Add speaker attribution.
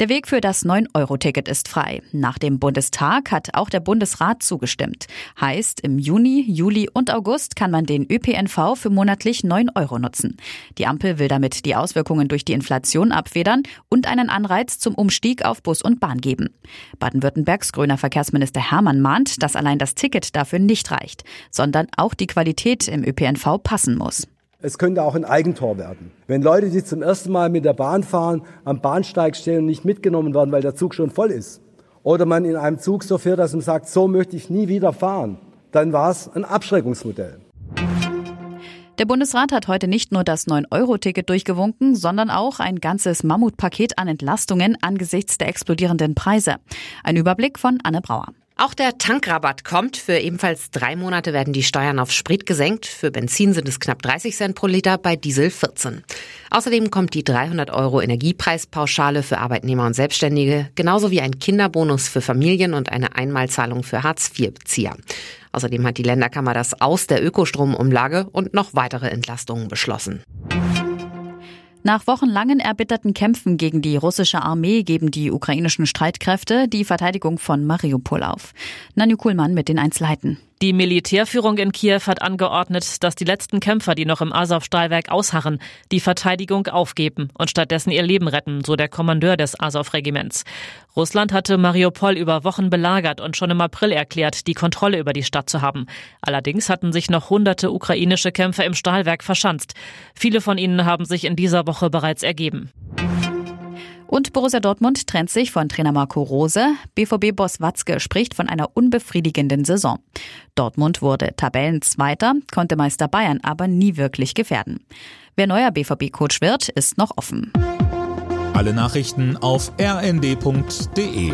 Speaker 1: Der Weg für das 9-Euro-Ticket ist frei. Nach dem Bundestag hat auch der Bundesrat zugestimmt. Heißt, im Juni, Juli und August kann man den ÖPNV für monatlich 9 Euro nutzen. Die Ampel will damit die Auswirkungen durch die Inflation abfedern und einen Anreiz zum Umstieg auf Bus und Bahn geben. Baden-Württembergs grüner Verkehrsminister Hermann mahnt, dass allein das Ticket dafür nicht reicht, sondern auch die Qualität im ÖPNV passen muss.
Speaker 2: Es könnte auch ein Eigentor werden. Wenn Leute, die zum ersten Mal mit der Bahn fahren, am Bahnsteig stehen und nicht mitgenommen werden, weil der Zug schon voll ist, oder man in einem Zug so fährt, dass man sagt, so möchte ich nie wieder fahren, dann war es ein Abschreckungsmodell.
Speaker 1: Der Bundesrat hat heute nicht nur das 9-Euro-Ticket durchgewunken, sondern auch ein ganzes Mammutpaket an Entlastungen angesichts der explodierenden Preise. Ein Überblick von Anne Brauer.
Speaker 3: Auch der Tankrabatt kommt. Für ebenfalls drei Monate werden die Steuern auf Sprit gesenkt. Für Benzin sind es knapp 30 Cent pro Liter, bei Diesel 14. Außerdem kommt die 300 Euro Energiepreispauschale für Arbeitnehmer und Selbstständige, genauso wie ein Kinderbonus für Familien und eine Einmalzahlung für Hartz-IV-Bezieher. Außerdem hat die Länderkammer das Aus der Ökostromumlage und noch weitere Entlastungen beschlossen.
Speaker 1: Nach wochenlangen erbitterten Kämpfen gegen die russische Armee geben die ukrainischen Streitkräfte die Verteidigung von Mariupol auf. Nanju Kuhlmann mit den Einzelheiten.
Speaker 4: Die Militärführung in Kiew hat angeordnet, dass die letzten Kämpfer, die noch im Azov-Stahlwerk ausharren, die Verteidigung aufgeben und stattdessen ihr Leben retten, so der Kommandeur des Azov-Regiments. Russland hatte Mariupol über Wochen belagert und schon im April erklärt, die Kontrolle über die Stadt zu haben. Allerdings hatten sich noch hunderte ukrainische Kämpfer im Stahlwerk verschanzt. Viele von ihnen haben sich in dieser Woche bereits ergeben.
Speaker 1: Und Borussia Dortmund trennt sich von Trainer Marco Rose. BVB-Boss Watzke spricht von einer unbefriedigenden Saison. Dortmund wurde Tabellenzweiter, konnte Meister Bayern aber nie wirklich gefährden. Wer neuer BVB-Coach wird, ist noch offen.
Speaker 5: Alle Nachrichten auf rnd.de